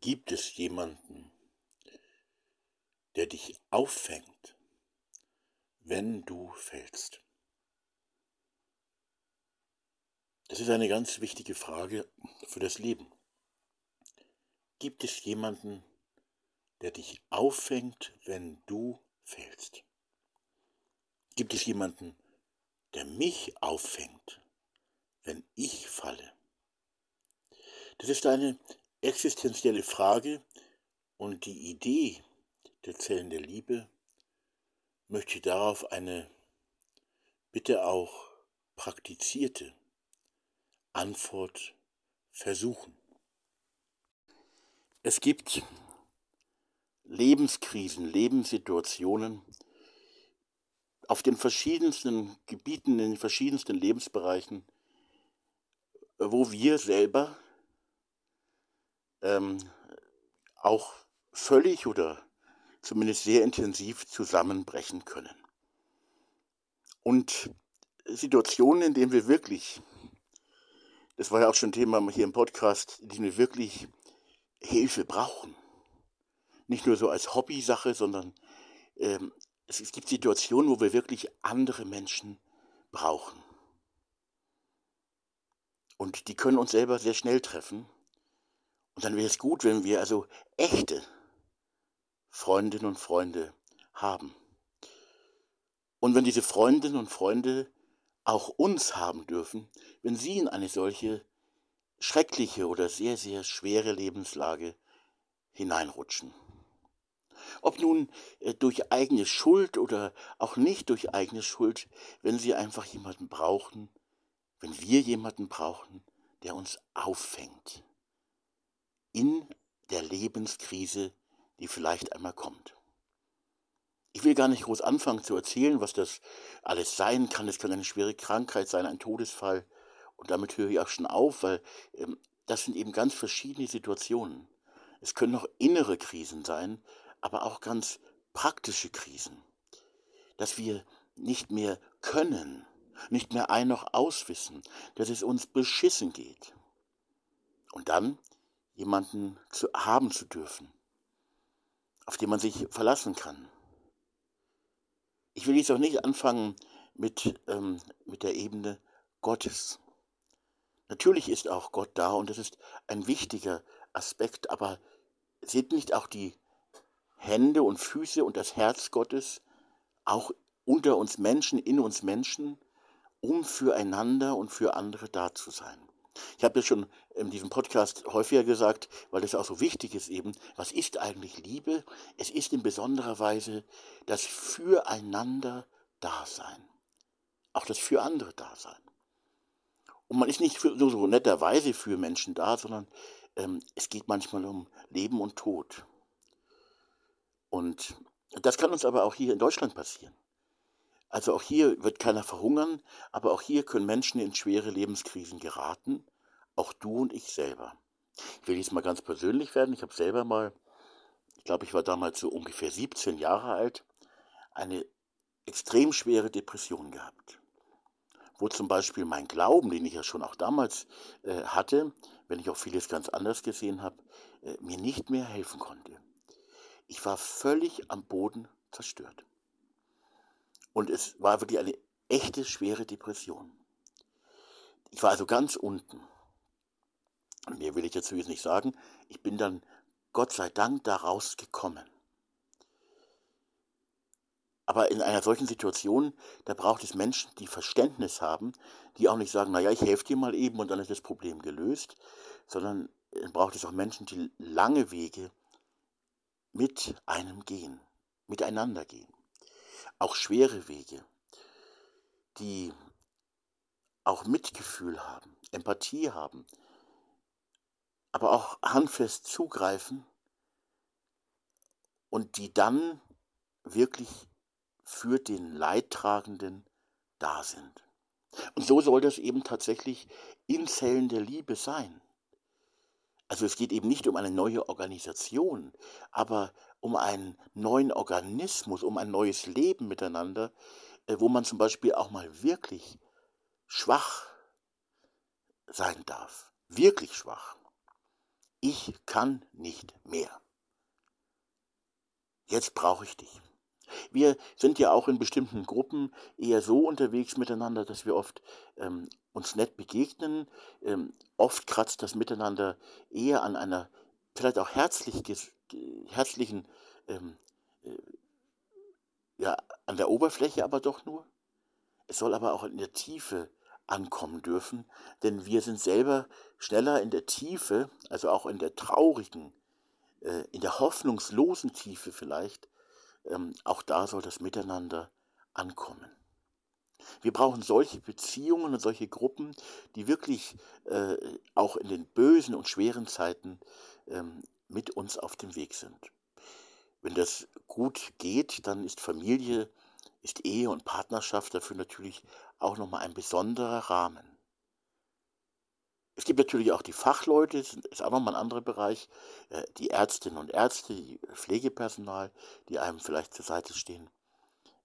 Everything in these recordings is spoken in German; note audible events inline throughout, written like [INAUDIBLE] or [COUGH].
Gibt es jemanden, der dich auffängt, wenn du fällst? Das ist eine ganz wichtige Frage für das Leben. Gibt es jemanden, der dich auffängt, wenn du fällst? Gibt es jemanden, der mich auffängt, wenn ich falle? Das ist eine existenzielle Frage und die Idee der Zellen der Liebe möchte darauf eine bitte auch praktizierte Antwort versuchen. Es gibt Lebenskrisen, Lebenssituationen auf den verschiedensten Gebieten, in den verschiedensten Lebensbereichen, wo wir selber ähm, auch völlig oder zumindest sehr intensiv zusammenbrechen können. Und Situationen, in denen wir wirklich, das war ja auch schon Thema hier im Podcast, in denen wir wirklich Hilfe brauchen. Nicht nur so als Hobbysache, sondern ähm, es, es gibt Situationen, wo wir wirklich andere Menschen brauchen. Und die können uns selber sehr schnell treffen. Und dann wäre es gut, wenn wir also echte Freundinnen und Freunde haben. Und wenn diese Freundinnen und Freunde auch uns haben dürfen, wenn sie in eine solche schreckliche oder sehr, sehr schwere Lebenslage hineinrutschen. Ob nun äh, durch eigene Schuld oder auch nicht durch eigene Schuld, wenn sie einfach jemanden brauchen, wenn wir jemanden brauchen, der uns auffängt in der Lebenskrise, die vielleicht einmal kommt. Ich will gar nicht groß anfangen zu erzählen, was das alles sein kann. Es kann eine schwere Krankheit sein, ein Todesfall. Und damit höre ich auch schon auf, weil ähm, das sind eben ganz verschiedene Situationen. Es können noch innere Krisen sein, aber auch ganz praktische Krisen. Dass wir nicht mehr können, nicht mehr ein noch auswissen, dass es uns beschissen geht. Und dann jemanden zu haben zu dürfen, auf den man sich verlassen kann. Ich will jetzt auch nicht anfangen mit, ähm, mit der Ebene Gottes. Natürlich ist auch Gott da und das ist ein wichtiger Aspekt, aber sind nicht auch die Hände und Füße und das Herz Gottes auch unter uns Menschen, in uns Menschen, um füreinander und für andere da zu sein? Ich habe das schon in diesem Podcast häufiger gesagt, weil das auch so wichtig ist eben, was ist eigentlich Liebe? Es ist in besonderer Weise das Füreinander Dasein. Auch das für andere Dasein. Und man ist nicht nur so netterweise für Menschen da, sondern ähm, es geht manchmal um Leben und Tod. Und das kann uns aber auch hier in Deutschland passieren. Also auch hier wird keiner verhungern, aber auch hier können Menschen in schwere Lebenskrisen geraten, auch du und ich selber. Ich will jetzt mal ganz persönlich werden. Ich habe selber mal, ich glaube, ich war damals so ungefähr 17 Jahre alt, eine extrem schwere Depression gehabt. Wo zum Beispiel mein Glauben, den ich ja schon auch damals äh, hatte, wenn ich auch vieles ganz anders gesehen habe, äh, mir nicht mehr helfen konnte. Ich war völlig am Boden zerstört. Und es war wirklich eine echte schwere Depression. Ich war also ganz unten. Mehr will ich dazu jetzt nicht sagen. Ich bin dann Gott sei Dank daraus gekommen. Aber in einer solchen Situation, da braucht es Menschen, die Verständnis haben, die auch nicht sagen, naja, ich helfe dir mal eben und dann ist das Problem gelöst, sondern braucht es auch Menschen, die lange Wege mit einem gehen, miteinander gehen auch schwere Wege, die auch Mitgefühl haben, Empathie haben, aber auch handfest zugreifen und die dann wirklich für den Leidtragenden da sind. Und so soll das eben tatsächlich in Zellen der Liebe sein. Also es geht eben nicht um eine neue Organisation, aber um einen neuen Organismus, um ein neues Leben miteinander, äh, wo man zum Beispiel auch mal wirklich schwach sein darf. Wirklich schwach. ich kann nicht mehr. Jetzt brauche ich dich. Wir sind ja auch in bestimmten Gruppen eher so unterwegs miteinander, dass wir oft ähm, uns nett begegnen. Ähm, oft kratzt das Miteinander eher an einer vielleicht auch herzlich, herzlichen, ähm, äh, ja, an der Oberfläche aber doch nur. Es soll aber auch in der Tiefe ankommen dürfen, denn wir sind selber schneller in der Tiefe, also auch in der traurigen, äh, in der hoffnungslosen Tiefe vielleicht, ähm, auch da soll das Miteinander ankommen. Wir brauchen solche Beziehungen und solche Gruppen, die wirklich äh, auch in den bösen und schweren Zeiten ähm, mit uns auf dem Weg sind. Wenn das gut geht, dann ist Familie, ist Ehe und Partnerschaft dafür natürlich auch nochmal ein besonderer Rahmen. Es gibt natürlich auch die Fachleute, das ist auch nochmal ein anderer Bereich, äh, die Ärztinnen und Ärzte, die Pflegepersonal, die einem vielleicht zur Seite stehen,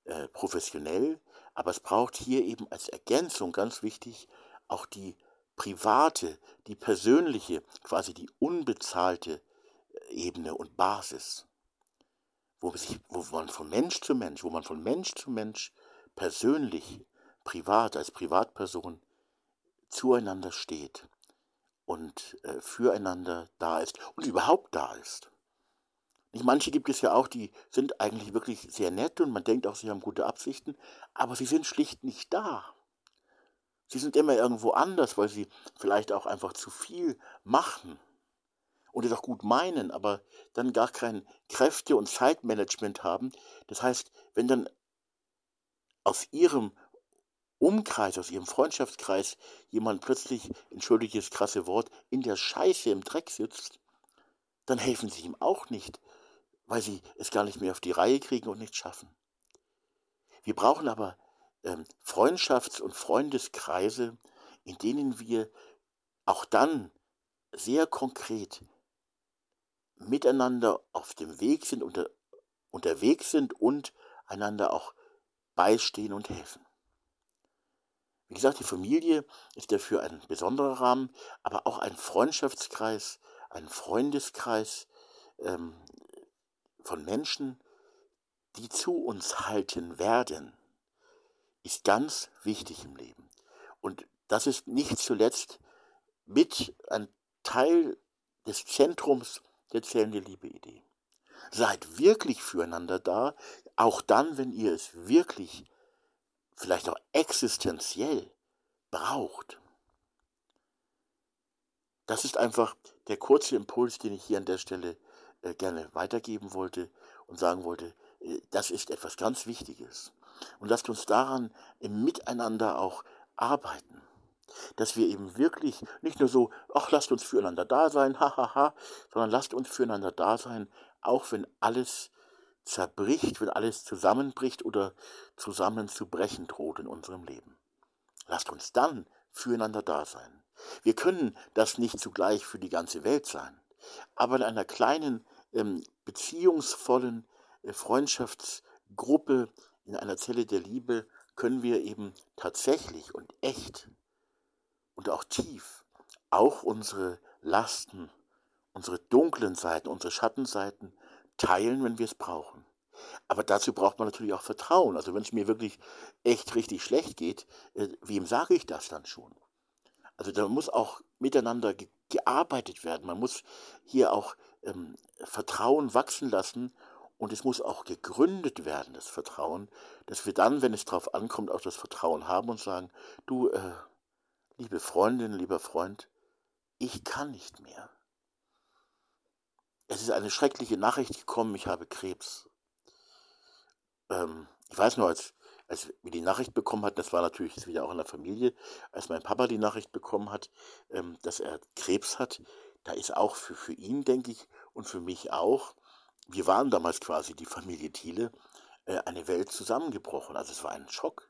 äh, professionell. Aber es braucht hier eben als Ergänzung ganz wichtig auch die private, die persönliche, quasi die unbezahlte Ebene und Basis, wo, sich, wo man von Mensch zu Mensch, wo man von Mensch zu Mensch persönlich, privat, als Privatperson zueinander steht und äh, füreinander da ist und überhaupt da ist. Nicht, manche gibt es ja auch, die sind eigentlich wirklich sehr nett und man denkt auch, sie haben gute Absichten, aber sie sind schlicht nicht da. Sie sind immer irgendwo anders, weil sie vielleicht auch einfach zu viel machen und es auch gut meinen, aber dann gar kein Kräfte- und Zeitmanagement haben. Das heißt, wenn dann aus ihrem Umkreis, aus ihrem Freundschaftskreis jemand plötzlich, entschuldige das krasse Wort, in der Scheiße im Dreck sitzt, dann helfen sie ihm auch nicht, weil sie es gar nicht mehr auf die Reihe kriegen und nicht schaffen. Wir brauchen aber ähm, Freundschafts- und Freundeskreise, in denen wir auch dann sehr konkret miteinander auf dem Weg sind, unter, unterwegs sind und einander auch beistehen und helfen. Wie gesagt, die Familie ist dafür ein besonderer Rahmen, aber auch ein Freundschaftskreis, ein Freundeskreis ähm, von Menschen, die zu uns halten werden, ist ganz wichtig im Leben. Und das ist nicht zuletzt mit ein Teil des Zentrums der zählende Liebe-Idee. Seid wirklich füreinander da, auch dann, wenn ihr es wirklich vielleicht auch existenziell braucht. Das ist einfach der kurze Impuls, den ich hier an der Stelle äh, gerne weitergeben wollte und sagen wollte, äh, das ist etwas ganz Wichtiges. Und lasst uns daran im Miteinander auch arbeiten. Dass wir eben wirklich nicht nur so, ach, lasst uns füreinander da sein, [LAUGHS] hahaha, ha, ha, sondern lasst uns füreinander da sein, auch wenn alles zerbricht, wenn alles zusammenbricht oder zusammenzubrechen droht in unserem Leben. Lasst uns dann füreinander da sein. Wir können das nicht zugleich für die ganze Welt sein, aber in einer kleinen, ähm, beziehungsvollen äh, Freundschaftsgruppe, in einer Zelle der Liebe, können wir eben tatsächlich und echt und auch tief auch unsere Lasten, unsere dunklen Seiten, unsere Schattenseiten teilen, wenn wir es brauchen. Aber dazu braucht man natürlich auch Vertrauen. Also wenn es mir wirklich echt richtig schlecht geht, äh, wem sage ich das dann schon? Also da muss auch miteinander ge gearbeitet werden. Man muss hier auch ähm, Vertrauen wachsen lassen und es muss auch gegründet werden, das Vertrauen, dass wir dann, wenn es darauf ankommt, auch das Vertrauen haben und sagen, du, äh, liebe Freundin, lieber Freund, ich kann nicht mehr. Es ist eine schreckliche Nachricht gekommen, ich habe Krebs. Ähm, ich weiß nur, als, als wir die Nachricht bekommen hatten, das war natürlich wieder auch in der Familie, als mein Papa die Nachricht bekommen hat, ähm, dass er Krebs hat, da ist auch für, für ihn, denke ich, und für mich auch, wir waren damals quasi die Familie Thiele, äh, eine Welt zusammengebrochen. Also es war ein Schock.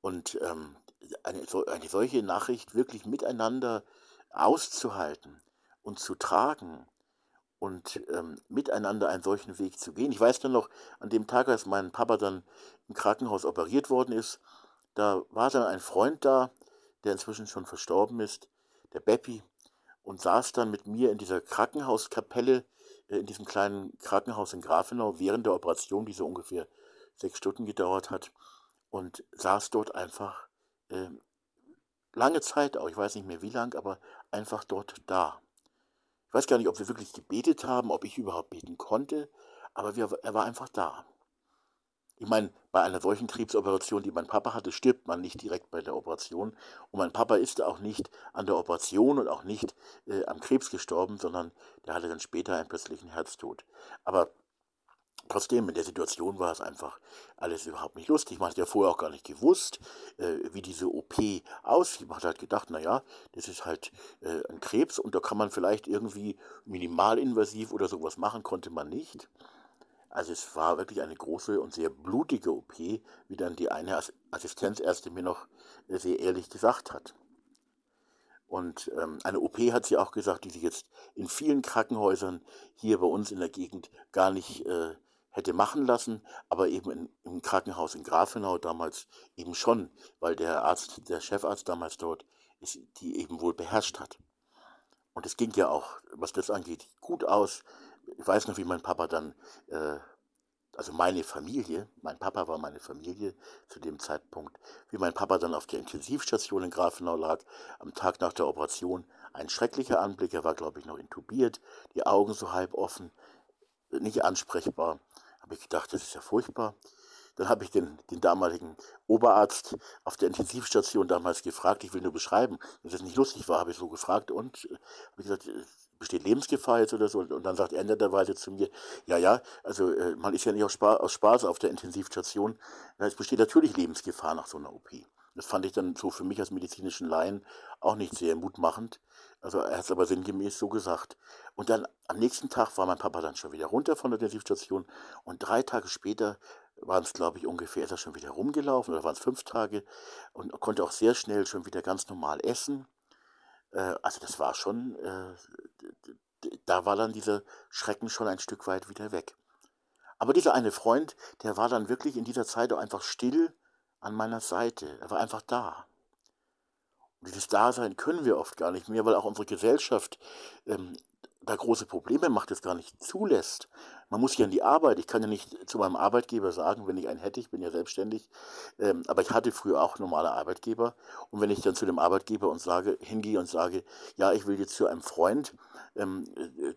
Und ähm, eine, eine solche Nachricht wirklich miteinander auszuhalten und zu tragen und ähm, miteinander einen solchen Weg zu gehen. Ich weiß dann noch, an dem Tag, als mein Papa dann im Krankenhaus operiert worden ist, da war dann ein Freund da, der inzwischen schon verstorben ist, der Beppi. und saß dann mit mir in dieser Krankenhauskapelle, äh, in diesem kleinen Krankenhaus in Grafenau während der Operation, die so ungefähr sechs Stunden gedauert hat, und saß dort einfach äh, lange Zeit auch, ich weiß nicht mehr wie lang, aber einfach dort da. Ich weiß gar nicht, ob wir wirklich gebetet haben, ob ich überhaupt beten konnte, aber wir, er war einfach da. Ich meine, bei einer solchen Krebsoperation, die mein Papa hatte, stirbt man nicht direkt bei der Operation. Und mein Papa ist auch nicht an der Operation und auch nicht äh, am Krebs gestorben, sondern der hatte dann später einen plötzlichen Herztod. Aber Trotzdem, in der Situation war es einfach alles überhaupt nicht lustig. Man hat ja vorher auch gar nicht gewusst, äh, wie diese OP aussieht. Man hat halt gedacht, naja, das ist halt äh, ein Krebs und da kann man vielleicht irgendwie minimalinvasiv oder sowas machen, konnte man nicht. Also es war wirklich eine große und sehr blutige OP, wie dann die eine Assistenzärztin mir noch äh, sehr ehrlich gesagt hat. Und ähm, eine OP hat sie auch gesagt, die sie jetzt in vielen Krankenhäusern hier bei uns in der Gegend gar nicht äh, hätte machen lassen, aber eben in, im Krankenhaus in Grafenau damals eben schon, weil der Arzt, der Chefarzt damals dort, ist, die eben wohl beherrscht hat. Und es ging ja auch, was das angeht, gut aus. Ich weiß noch, wie mein Papa dann, äh, also meine Familie, mein Papa war meine Familie zu dem Zeitpunkt, wie mein Papa dann auf der Intensivstation in Grafenau lag, am Tag nach der Operation. Ein schrecklicher Anblick, er war, glaube ich, noch intubiert, die Augen so halb offen, nicht ansprechbar habe ich gedacht, das ist ja furchtbar. Dann habe ich den, den damaligen Oberarzt auf der Intensivstation damals gefragt, ich will nur beschreiben, dass es nicht lustig war, habe ich so gefragt und äh, habe gesagt, äh, besteht Lebensgefahr jetzt oder so? Und dann sagt er netterweise zu mir, ja, ja, also äh, man ist ja nicht aus Spaß, aus Spaß auf der Intensivstation, es besteht natürlich Lebensgefahr nach so einer OP. Das fand ich dann so für mich als medizinischen Laien auch nicht sehr mutmachend. Also er hat es aber sinngemäß so gesagt. Und dann am nächsten Tag war mein Papa dann schon wieder runter von der Intensivstation und drei Tage später waren es, glaube ich, ungefähr, ist er schon wieder rumgelaufen oder waren es fünf Tage und konnte auch sehr schnell schon wieder ganz normal essen. Äh, also das war schon, äh, da war dann dieser Schrecken schon ein Stück weit wieder weg. Aber dieser eine Freund, der war dann wirklich in dieser Zeit auch einfach still an meiner Seite. Er war einfach da. Und dieses Dasein können wir oft gar nicht mehr, weil auch unsere Gesellschaft ähm, da große Probleme macht, es gar nicht zulässt. Man muss ja in die Arbeit. Ich kann ja nicht zu meinem Arbeitgeber sagen, wenn ich einen hätte, ich bin ja selbstständig, ähm, aber ich hatte früher auch normale Arbeitgeber. Und wenn ich dann zu dem Arbeitgeber und sage, hingehe und sage, ja, ich will jetzt zu einem Freund, ähm,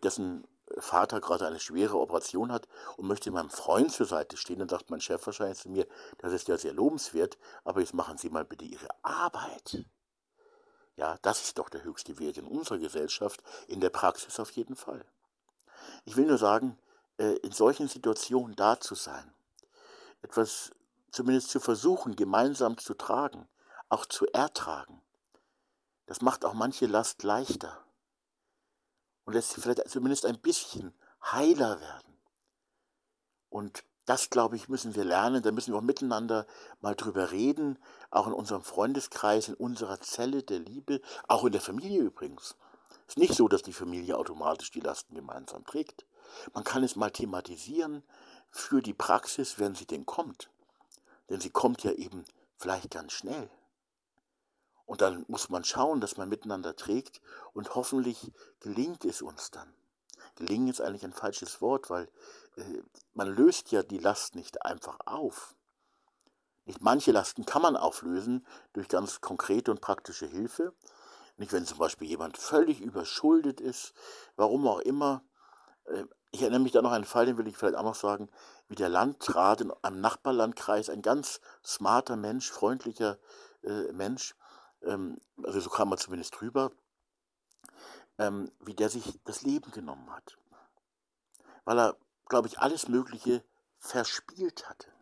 dessen Vater gerade eine schwere Operation hat und möchte meinem Freund zur Seite stehen, dann sagt mein Chef wahrscheinlich zu mir, das ist ja sehr lobenswert, aber jetzt machen Sie mal bitte Ihre Arbeit. Ja, das ist doch der höchste Wert in unserer Gesellschaft, in der Praxis auf jeden Fall. Ich will nur sagen, äh, in solchen Situationen da zu sein, etwas zumindest zu versuchen, gemeinsam zu tragen, auch zu ertragen, das macht auch manche Last leichter und lässt sie vielleicht zumindest ein bisschen heiler werden. Und das, glaube ich, müssen wir lernen. Da müssen wir auch miteinander mal drüber reden, auch in unserem Freundeskreis, in unserer Zelle der Liebe, auch in der Familie übrigens. Es ist nicht so, dass die Familie automatisch die Lasten gemeinsam trägt. Man kann es mal thematisieren für die Praxis, wenn sie denn kommt. Denn sie kommt ja eben vielleicht ganz schnell. Und dann muss man schauen, dass man miteinander trägt und hoffentlich gelingt es uns dann. Gelingen ist eigentlich ein falsches Wort, weil äh, man löst ja die Last nicht einfach auf. Nicht manche Lasten kann man auflösen durch ganz konkrete und praktische Hilfe. Nicht, wenn zum Beispiel jemand völlig überschuldet ist, warum auch immer. Äh, ich erinnere mich da noch an einen Fall, den will ich vielleicht auch noch sagen, wie der Landrat in einem Nachbarlandkreis, ein ganz smarter Mensch, freundlicher äh, Mensch, ähm, also so kam man zumindest drüber, ähm, wie der sich das Leben genommen hat. Weil er, glaube ich, alles Mögliche verspielt hatte.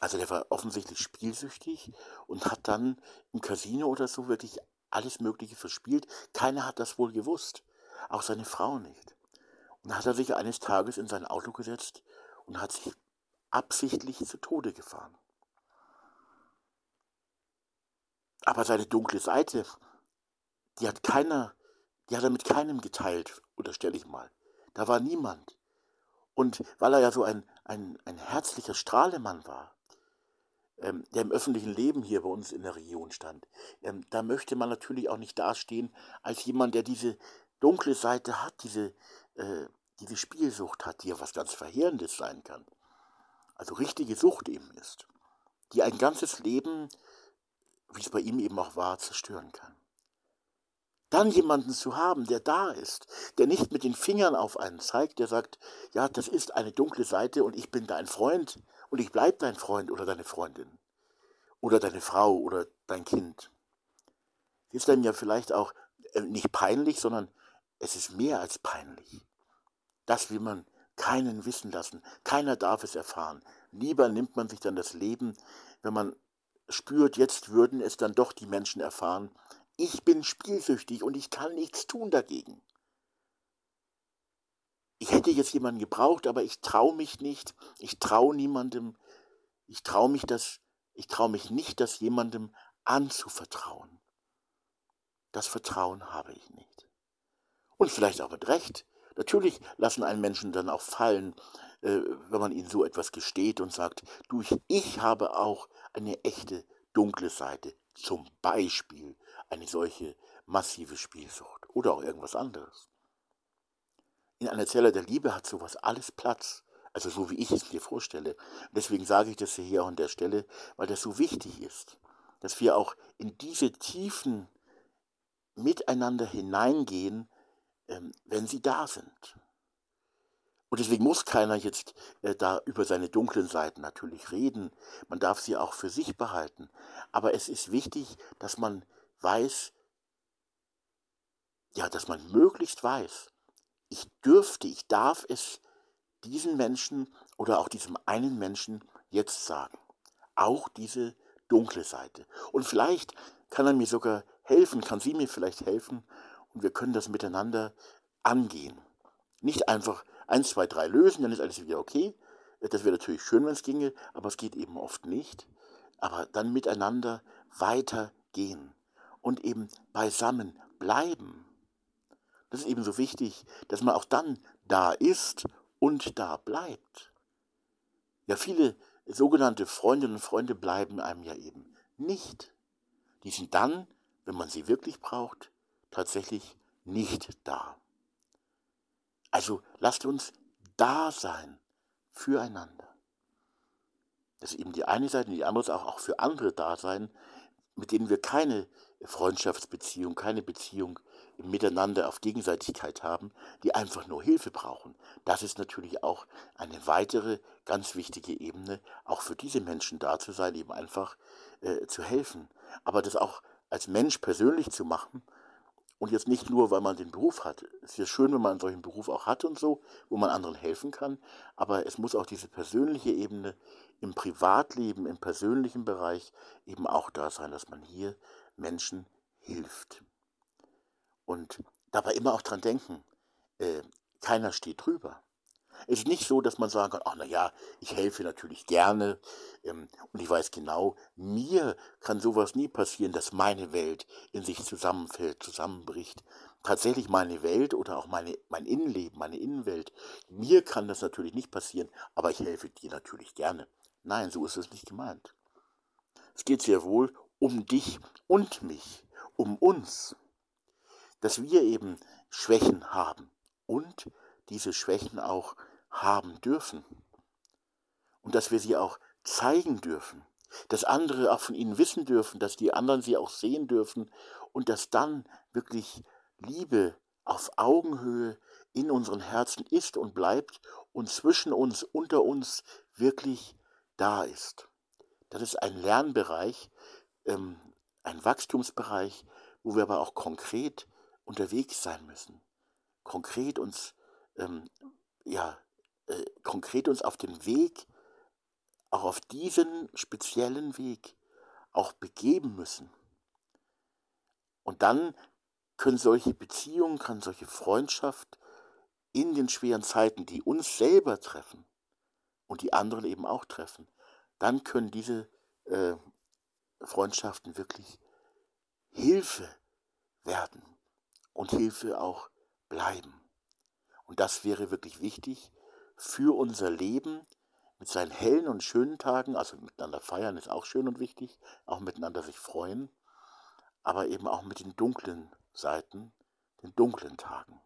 Also der war offensichtlich spielsüchtig und hat dann im Casino oder so wirklich alles Mögliche verspielt. Keiner hat das wohl gewusst, auch seine Frau nicht. Und hat er sich eines Tages in sein Auto gesetzt und hat sich absichtlich zu Tode gefahren. Aber seine dunkle Seite, die hat keiner die hat er mit keinem geteilt, unterstelle ich mal. Da war niemand. Und weil er ja so ein, ein, ein herzlicher Strahlemann war, ähm, der im öffentlichen Leben hier bei uns in der Region stand, ähm, da möchte man natürlich auch nicht dastehen als jemand, der diese dunkle Seite hat, diese, äh, diese Spielsucht hat, die ja was ganz Verheerendes sein kann. Also richtige Sucht eben ist, die ein ganzes Leben, wie es bei ihm eben auch war, zerstören kann. Dann jemanden zu haben, der da ist, der nicht mit den Fingern auf einen zeigt, der sagt, ja, das ist eine dunkle Seite und ich bin dein Freund und ich bleib dein Freund oder deine Freundin oder deine Frau oder dein Kind. Das ist dann ja vielleicht auch äh, nicht peinlich, sondern es ist mehr als peinlich. Das will man keinen wissen lassen. Keiner darf es erfahren. Lieber nimmt man sich dann das Leben, wenn man spürt, jetzt würden es dann doch die Menschen erfahren, ich bin spielsüchtig und ich kann nichts tun dagegen. Ich hätte jetzt jemanden gebraucht, aber ich traue mich nicht. Ich traue niemandem. Ich traue mich das. Ich traue mich nicht, das jemandem anzuvertrauen. Das Vertrauen habe ich nicht. Und vielleicht auch mit Recht. Natürlich lassen einen Menschen dann auch fallen, äh, wenn man ihnen so etwas gesteht und sagt, du, ich habe auch eine echte dunkle Seite. Zum Beispiel eine solche massive Spielsucht oder auch irgendwas anderes. In einer Zelle der Liebe hat sowas alles Platz. Also so wie ich es mir vorstelle. Deswegen sage ich das hier auch an der Stelle, weil das so wichtig ist, dass wir auch in diese Tiefen miteinander hineingehen, ähm, wenn sie da sind. Und deswegen muss keiner jetzt äh, da über seine dunklen Seiten natürlich reden. Man darf sie auch für sich behalten. Aber es ist wichtig, dass man weiß, ja, dass man möglichst weiß, ich dürfte, ich darf es diesen Menschen oder auch diesem einen Menschen jetzt sagen. Auch diese dunkle Seite. Und vielleicht kann er mir sogar helfen, kann sie mir vielleicht helfen und wir können das miteinander angehen. Nicht einfach eins, zwei, drei lösen, dann ist alles wieder okay. Das wäre natürlich schön, wenn es ginge, aber es geht eben oft nicht. Aber dann miteinander weitergehen und eben beisammen bleiben. Das ist eben so wichtig, dass man auch dann da ist und da bleibt. Ja, viele sogenannte Freundinnen und Freunde bleiben einem ja eben nicht. Die sind dann, wenn man sie wirklich braucht, tatsächlich nicht da. Also lasst uns da sein füreinander. Das ist eben die eine Seite die andere ist auch, auch für andere da sein, mit denen wir keine Freundschaftsbeziehung, keine Beziehung Miteinander auf Gegenseitigkeit haben, die einfach nur Hilfe brauchen. Das ist natürlich auch eine weitere ganz wichtige Ebene, auch für diese Menschen da zu sein, eben einfach äh, zu helfen. Aber das auch als Mensch persönlich zu machen und jetzt nicht nur, weil man den Beruf hat. Es ist ja schön, wenn man einen solchen Beruf auch hat und so, wo man anderen helfen kann, aber es muss auch diese persönliche Ebene im Privatleben, im persönlichen Bereich eben auch da sein, dass man hier Menschen hilft. Und dabei immer auch dran denken, äh, keiner steht drüber. Es ist nicht so, dass man sagen kann, ach na ja, ich helfe natürlich gerne ähm, und ich weiß genau, mir kann sowas nie passieren, dass meine Welt in sich zusammenfällt, zusammenbricht. Tatsächlich meine Welt oder auch meine, mein Innenleben, meine Innenwelt, mir kann das natürlich nicht passieren, aber ich helfe dir natürlich gerne. Nein, so ist es nicht gemeint. Es geht sehr wohl um dich und mich, um uns, dass wir eben Schwächen haben und diese Schwächen auch haben dürfen und dass wir sie auch zeigen dürfen, dass andere auch von ihnen wissen dürfen, dass die anderen sie auch sehen dürfen und dass dann wirklich Liebe auf Augenhöhe in unseren Herzen ist und bleibt und zwischen uns, unter uns wirklich da ist. Das ist ein Lernbereich, ähm, ein Wachstumsbereich, wo wir aber auch konkret unterwegs sein müssen. Konkret uns ähm, ja, äh, konkret uns auf den Weg, auch auf diesen speziellen Weg auch begeben müssen. Und dann können solche Beziehungen, kann solche Freundschaft in den schweren Zeiten, die uns selber treffen und die anderen eben auch treffen, dann können diese äh, Freundschaften wirklich Hilfe werden und Hilfe auch bleiben. Und das wäre wirklich wichtig, für unser Leben, mit seinen hellen und schönen Tagen, also miteinander feiern ist auch schön und wichtig, auch miteinander sich freuen, aber eben auch mit den dunklen Seiten, den dunklen Tagen.